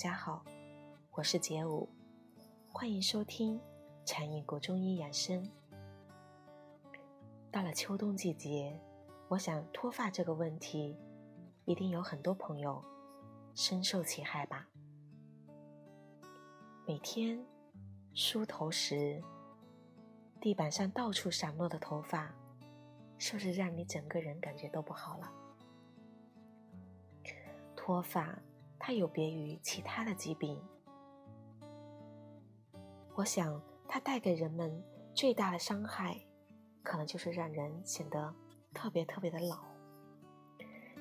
大家好，我是杰武，欢迎收听禅意国中医养生。到了秋冬季节，我想脱发这个问题，一定有很多朋友深受其害吧。每天梳头时，地板上到处散落的头发，是不是让你整个人感觉都不好了？脱发，它有别于其他的疾病。我想，它带给人们最大的伤害，可能就是让人显得特别特别的老。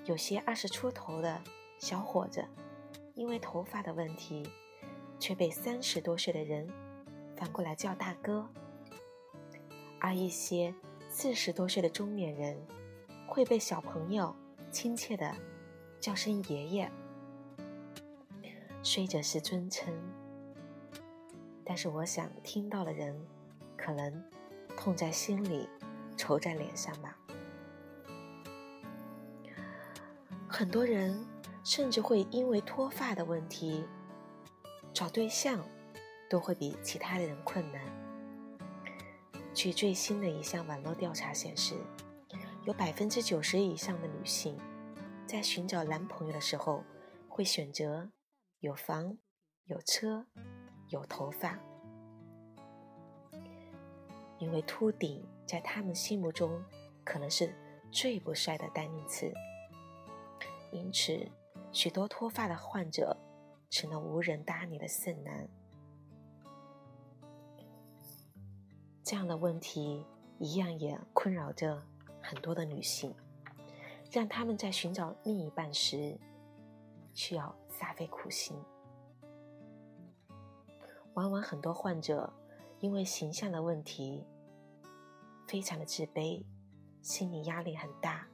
有些二十出头的小伙子，因为头发的问题，却被三十多岁的人反过来叫大哥；而一些四十多岁的中年人，会被小朋友亲切的。叫声爷爷，虽则是尊称，但是我想听到的人，可能痛在心里，愁在脸上吧。很多人甚至会因为脱发的问题，找对象都会比其他的人困难。据最新的一项网络调查显示，有百分之九十以上的女性。在寻找男朋友的时候，会选择有房、有车、有头发，因为秃顶在他们心目中可能是最不帅的代名词。因此，许多脱发的患者成了无人搭理的剩男。这样的问题一样也困扰着很多的女性。让他们在寻找另一半时需要煞费苦心。往往很多患者因为形象的问题，非常的自卑，心理压力很大。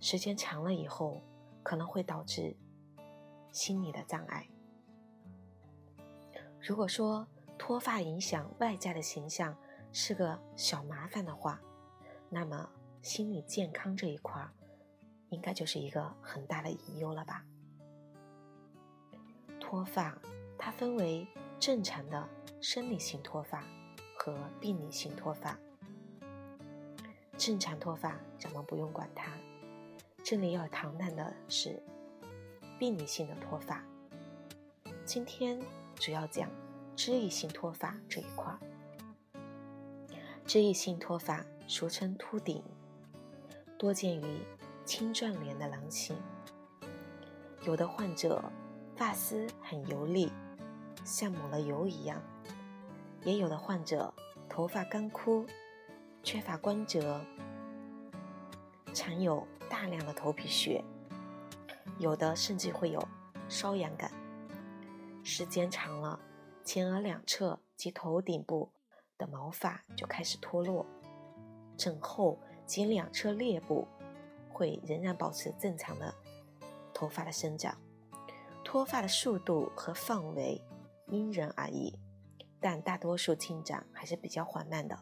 时间长了以后，可能会导致心理的障碍。如果说脱发影响外在的形象是个小麻烦的话，那么。心理健康这一块儿，应该就是一个很大的隐忧了吧？脱发它分为正常的生理性脱发和病理性脱发。正常脱发咱们不用管它，这里要谈谈的是病理性的脱发。今天主要讲脂溢性脱发这一块。脂溢性脱发俗称秃顶。多见于青壮年的男性，有的患者发丝很油腻，像抹了油一样；也有的患者头发干枯，缺乏光泽，常有大量的头皮屑，有的甚至会有瘙痒感。时间长了，前额两侧及头顶部的毛发就开始脱落，枕后。及两侧颞部会仍然保持正常的头发的生长，脱发的速度和范围因人而异，但大多数进展还是比较缓慢的。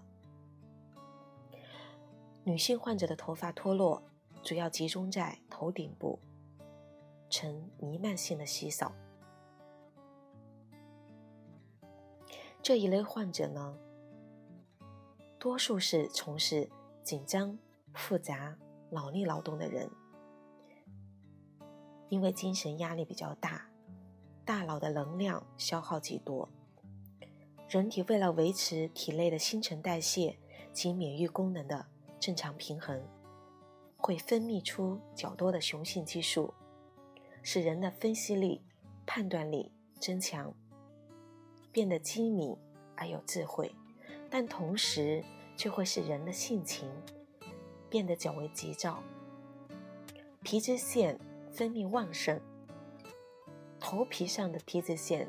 女性患者的头发脱落主要集中在头顶部，呈弥漫性的稀少。这一类患者呢，多数是从事。紧张、复杂、脑力劳动的人，因为精神压力比较大，大脑的能量消耗极多，人体为了维持体内的新陈代谢及免疫功能的正常平衡，会分泌出较多的雄性激素，使人的分析力、判断力增强，变得机敏而有智慧，但同时。却会使人的性情变得较为急躁，皮脂腺分泌旺盛，头皮上的皮脂腺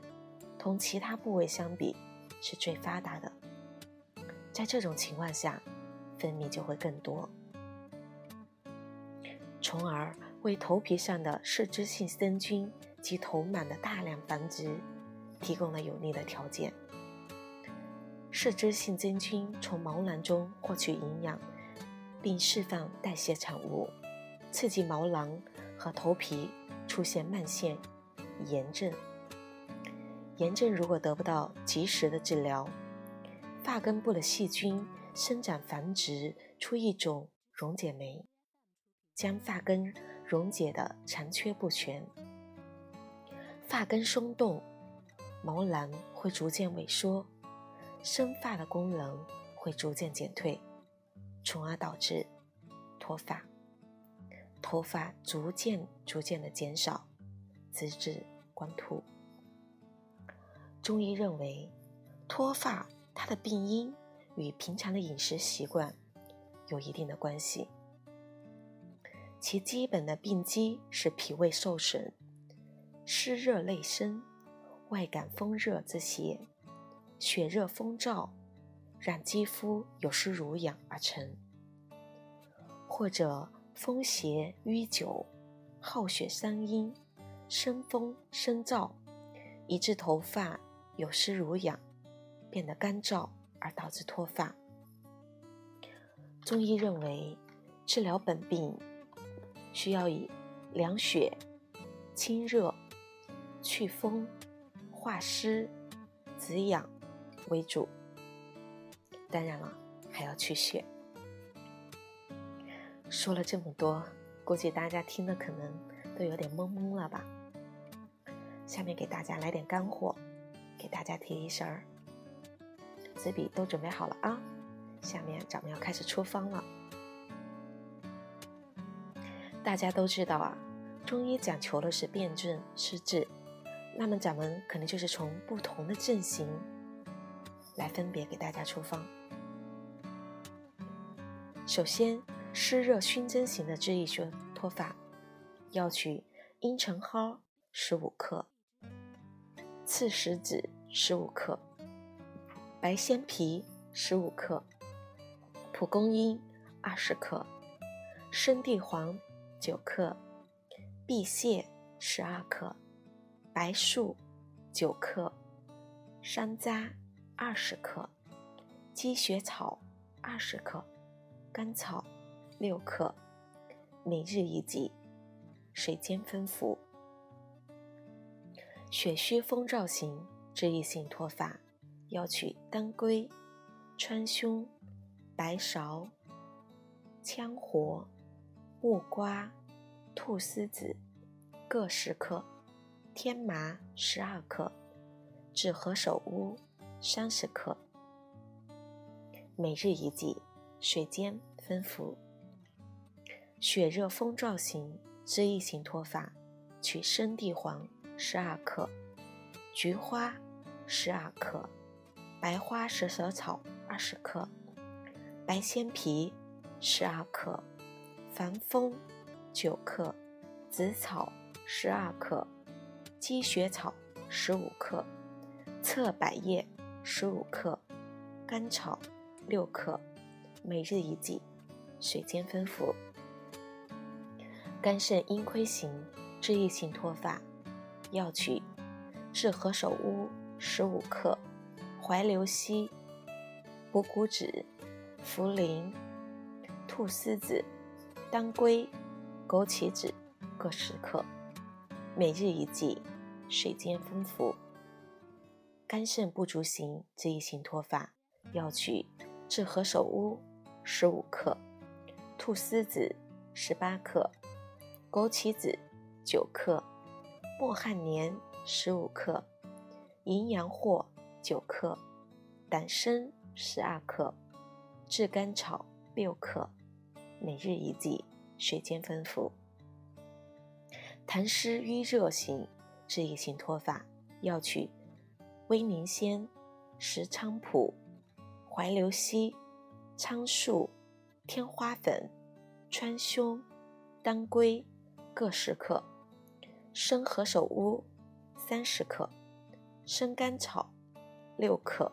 同其他部位相比是最发达的，在这种情况下，分泌就会更多，从而为头皮上的嗜脂性真菌及头螨的大量繁殖提供了有利的条件。嗜脂性真菌从毛囊中获取营养，并释放代谢产物，刺激毛囊和头皮出现慢性炎症。炎症如果得不到及时的治疗，发根部的细菌生长繁殖出一种溶解酶，将发根溶解的残缺不全，发根松动，毛囊会逐渐萎缩，生发的功能会逐渐减退，从而导致脱发，头发逐渐逐渐的减少，直至光秃。中医认为，脱发它的病因与平常的饮食习惯有一定的关系。其基本的病机是脾胃受损、湿热内生、外感风热之邪，血热风燥，让肌肤有失濡养而成；或者风邪淤久，耗血伤阴，生风生燥，以致头发。有湿濡养，变得干燥，而导致脱发。中医认为，治疗本病需要以凉血、清热、祛风、化湿、止痒为主。当然了，还要去血。说了这么多，估计大家听的可能都有点懵懵了吧？下面给大家来点干货。给大家提一声儿，纸笔都准备好了啊！下面咱们要开始出方了。大家都知道啊，中医讲求的是辨证施治，那么咱们可能就是从不同的症型来分别给大家出方。首先，湿热熏蒸型的脂溢性脱发，要取茵陈蒿十五克。刺石子十五克，白鲜皮十五克，蒲公英二十克，生地黄九克，碧蟹十二克，白术九克，山楂二十克，积雪草二十克，甘草六克，每日一剂，水煎分服。血虚风燥型脂溢性脱发，要取当归、川芎、白芍、羌活、木瓜、菟丝子各十克，天麻十二克，炙何首乌三十克，每日一剂，水煎分服。血热风燥型脂溢性脱发，取生地黄。十二克，菊花十二克，白花蛇舌草二十克，白鲜皮十二克，防风九克，紫草十二克，积雪草十五克，侧柏叶十五克，甘草六克，每日一剂，水煎分服。肝肾阴亏型脂溢性脱发。药取炙何首乌十五克，怀牛膝、补骨脂、茯苓、菟丝子、当归、枸杞子各十克，每日一剂，水煎分服。肝肾不足型脂溢性脱发，药取炙何首乌十五克，菟丝子十八克，枸杞子九克。墨旱莲十五克，淫羊藿九克，党参十二克，炙甘草六克，每日一剂，水煎分服。痰湿瘀热型脂溢性脱发，要取威宁仙、石菖蒲、怀牛膝、苍术、天花粉、川芎、当归各十克。生何首乌三十克，生甘草六克，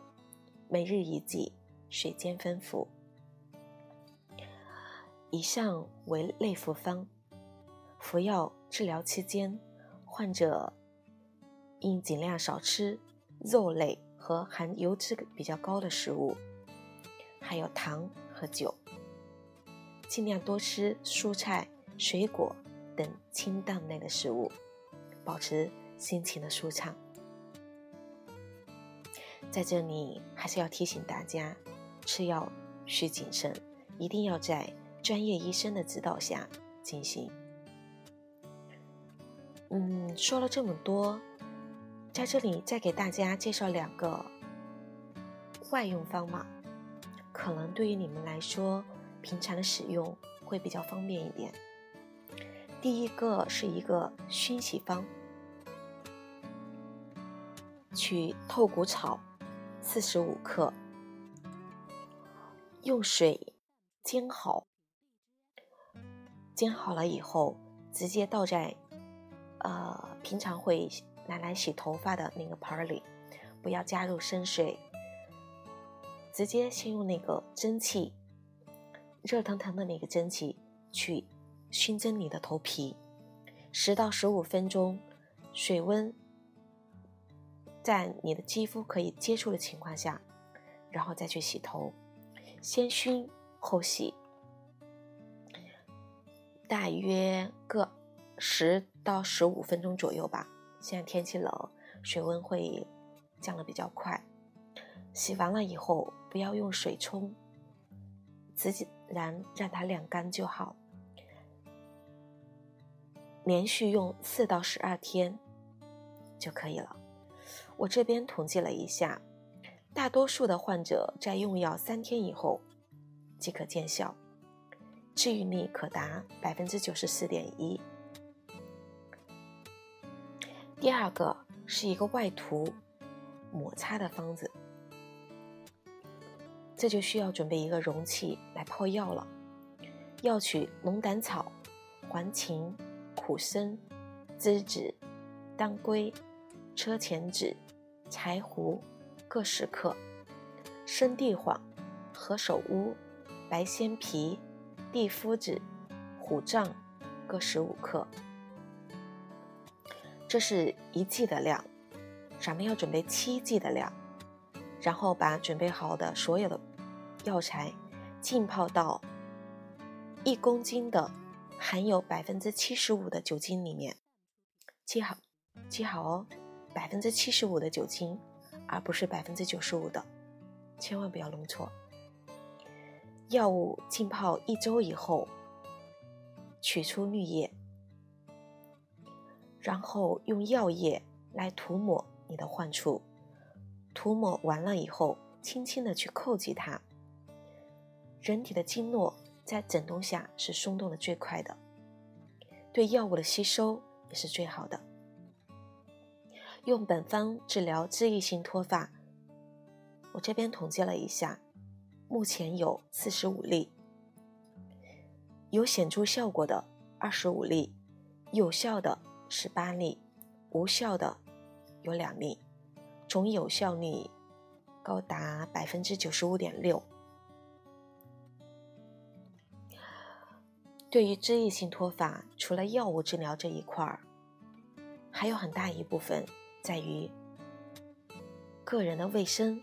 每日一剂，水煎分服。以上为内服方。服药治疗期间，患者应尽量少吃肉类和含油脂比较高的食物，还有糖和酒，尽量多吃蔬菜、水果等清淡类的食物，保持心情的舒畅。在这里还是要提醒大家，吃药需谨慎，一定要在专业医生的指导下进行。嗯，说了这么多，在这里再给大家介绍两个外用方法，可能对于你们来说，平常的使用会比较方便一点。第一个是一个熏洗方，取透骨草四十五克，用水煎好，煎好了以后直接倒在。呃，平常会拿来洗头发的那个盆里，不要加入生水，直接先用那个蒸汽，热腾腾的那个蒸汽去熏蒸你的头皮，十到十五分钟，水温在你的肌肤可以接触的情况下，然后再去洗头，先熏后洗，大约个。十到十五分钟左右吧。现在天气冷，水温会降得比较快。洗完了以后，不要用水冲，自然让它晾干就好。连续用四到十二天就可以了。我这边统计了一下，大多数的患者在用药三天以后即可见效，治愈率可达百分之九十四点一。第二个是一个外涂摩擦的方子，这就需要准备一个容器来泡药了。要取龙胆草、黄芩、苦参、栀子、当归、车前子、柴胡各十克，生地黄、何首乌、白鲜皮、地肤子、虎杖各十五克。这是一剂的量，咱们要准备七剂的量，然后把准备好的所有的药材浸泡到一公斤的含有百分之七十五的酒精里面，记好，记好哦，百分之七十五的酒精，而不是百分之九十五的，千万不要弄错。药物浸泡一周以后，取出滤液。然后用药液来涂抹你的患处，涂抹完了以后，轻轻的去叩击它。人体的经络在整动下是松动的最快的，对药物的吸收也是最好的。用本方治疗脂溢性脱发，我这边统计了一下，目前有四十五例，有显著效果的二十五例，有效的。十八例，无效的有两例，总有效率高达百分之九十五点六。对于脂溢性脱发，除了药物治疗这一块儿，还有很大一部分在于个人的卫生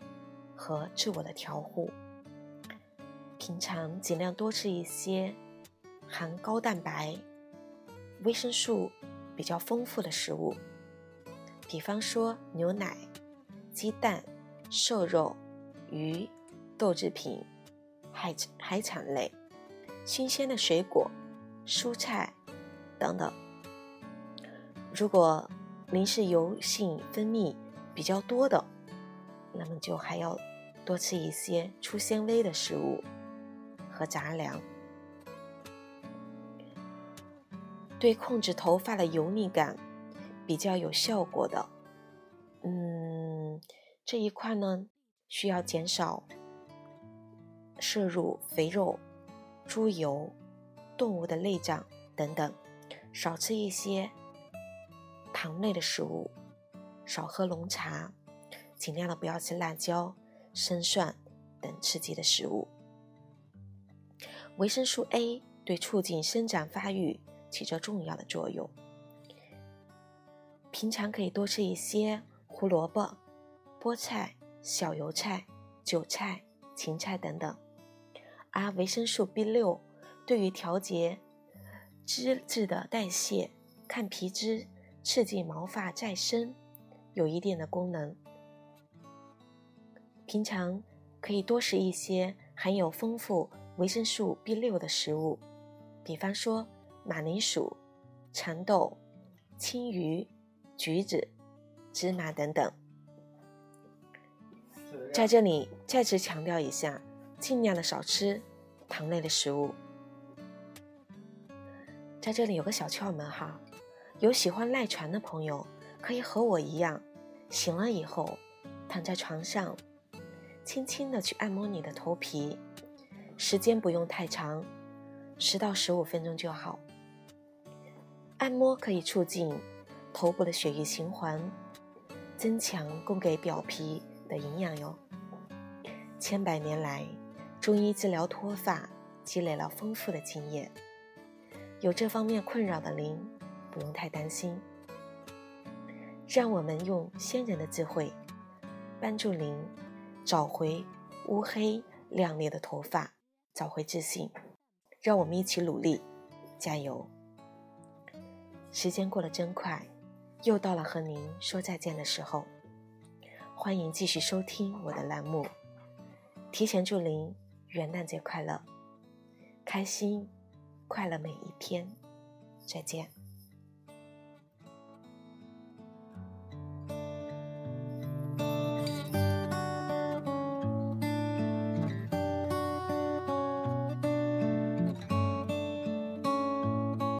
和自我的调护。平常尽量多吃一些含高蛋白、维生素。比较丰富的食物，比方说牛奶、鸡蛋、瘦肉、鱼、豆制品、海海产类、新鲜的水果、蔬菜等等。如果您是油性分泌比较多的，那么就还要多吃一些粗纤维的食物和杂粮。对控制头发的油腻感比较有效果的，嗯，这一块呢需要减少摄入肥肉、猪油、动物的内脏等等，少吃一些糖类的食物，少喝浓茶，尽量的不要吃辣椒、生蒜等刺激的食物。维生素 A 对促进生长发育。起着重要的作用。平常可以多吃一些胡萝卜、菠菜、小油菜、韭菜、芹菜等等。而维生素 B 六对于调节脂质的代谢，抗皮脂，刺激毛发再生，有一定的功能。平常可以多食一些含有丰富维生素 B 六的食物，比方说马铃薯、蚕豆、青鱼、橘子、芝麻等等。在这里再次强调一下，尽量的少吃糖类的食物。在这里有个小窍门哈，有喜欢赖床的朋友，可以和我一样，醒了以后躺在床上，轻轻的去按摩你的头皮，时间不用太长，十到十五分钟就好。按摩可以促进头部的血液循环，增强供给表皮的营养哟。千百年来，中医治疗脱发积累了丰富的经验。有这方面困扰的您，不用太担心。让我们用先人的智慧，帮助您找回乌黑亮丽的头发，找回自信。让我们一起努力，加油！时间过得真快，又到了和您说再见的时候。欢迎继续收听我的栏目，提前祝您元旦节快乐，开心！快乐每一天，再见。